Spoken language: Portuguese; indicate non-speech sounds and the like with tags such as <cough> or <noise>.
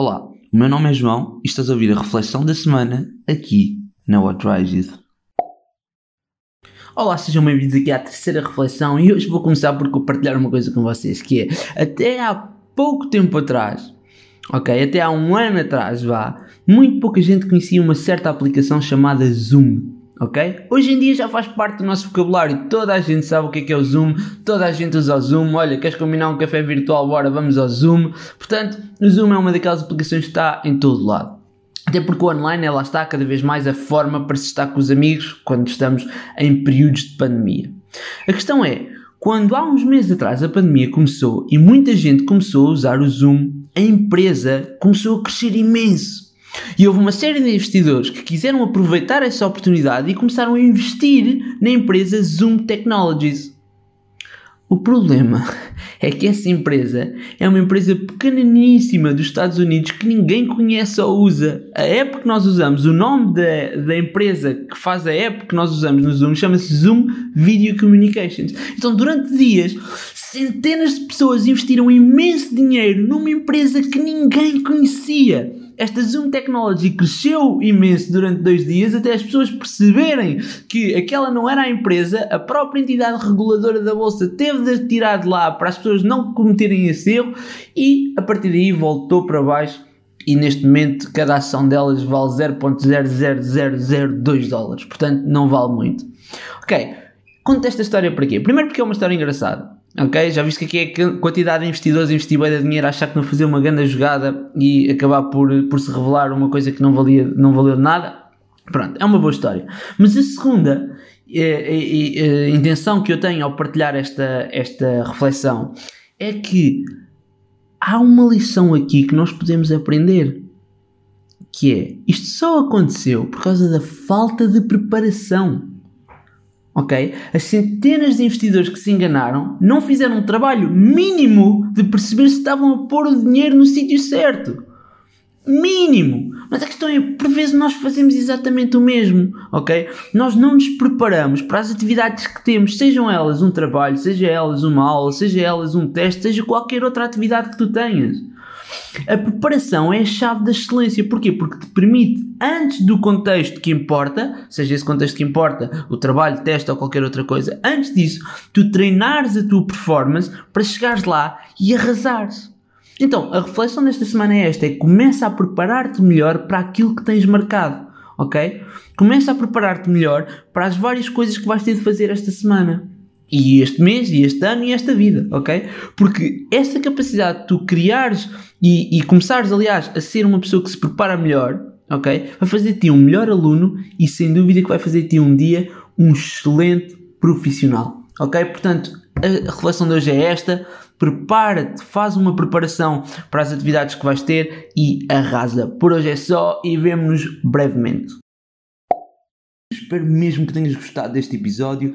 Olá, o meu nome é João e estás a ouvir a reflexão da semana aqui na What Rises. Olá, sejam bem-vindos aqui à terceira reflexão e hoje vou começar por partilhar uma coisa com vocês que é até há pouco tempo atrás, ok, até há um ano atrás vá, muito pouca gente conhecia uma certa aplicação chamada Zoom ok? Hoje em dia já faz parte do nosso vocabulário, toda a gente sabe o que é, que é o Zoom, toda a gente usa o Zoom, olha, queres combinar um café virtual, bora, vamos ao Zoom. Portanto, o Zoom é uma daquelas aplicações que está em todo lado. Até porque o online, ela está cada vez mais a forma para se estar com os amigos quando estamos em períodos de pandemia. A questão é, quando há uns meses atrás a pandemia começou e muita gente começou a usar o Zoom, a empresa começou a crescer imenso. E houve uma série de investidores que quiseram aproveitar essa oportunidade e começaram a investir na empresa Zoom Technologies. O problema <laughs> é que essa empresa é uma empresa pequeniníssima dos Estados Unidos que ninguém conhece ou usa. A app que nós usamos, o nome da, da empresa que faz a app que nós usamos no Zoom chama-se Zoom Video Communications. Então, durante dias, centenas de pessoas investiram imenso dinheiro numa empresa que ninguém conhecia esta Zoom Technology cresceu imenso durante dois dias até as pessoas perceberem que aquela não era a empresa, a própria entidade reguladora da bolsa teve de tirar de lá para as pessoas não cometerem esse erro e a partir daí voltou para baixo e neste momento cada ação delas vale 0.00002 dólares, portanto não vale muito. Ok, conto esta história para quê? Primeiro porque é uma história engraçada. Ok? Já viste que aqui é a quantidade de investidores investir bem de dinheiro, achar que não fazer uma grande jogada e acabar por, por se revelar uma coisa que não, valia, não valeu nada. Pronto, é uma boa história. Mas a segunda a, a, a intenção que eu tenho ao partilhar esta, esta reflexão é que há uma lição aqui que nós podemos aprender. Que é, isto só aconteceu por causa da falta de preparação ok? As centenas de investidores que se enganaram não fizeram um trabalho mínimo de perceber se estavam a pôr o dinheiro no sítio certo. Mínimo! Mas a questão é, por vezes nós fazemos exatamente o mesmo, ok? Nós não nos preparamos para as atividades que temos, sejam elas um trabalho, seja elas uma aula, seja elas um teste, seja qualquer outra atividade que tu tenhas. A preparação é a chave da excelência. Porquê? Porque te permite, antes do contexto que importa, seja esse contexto que importa, o trabalho, teste ou qualquer outra coisa, antes disso, tu treinares a tua performance para chegares lá e arrasares. Então, a reflexão desta semana é esta: é começa a preparar-te melhor para aquilo que tens marcado, ok? Começa a preparar-te melhor para as várias coisas que vais ter de fazer esta semana e este mês, e este ano, e esta vida, ok? Porque essa capacidade de tu criares e, e começares, aliás, a ser uma pessoa que se prepara melhor, ok? Vai fazer de ti um melhor aluno e sem dúvida que vai fazer de ti um dia um excelente profissional, ok? Portanto, a reflexão de hoje é esta. Prepara-te, faz uma preparação para as atividades que vais ter e arrasa. Por hoje é só e vemo-nos brevemente. Espero mesmo que tenhas gostado deste episódio.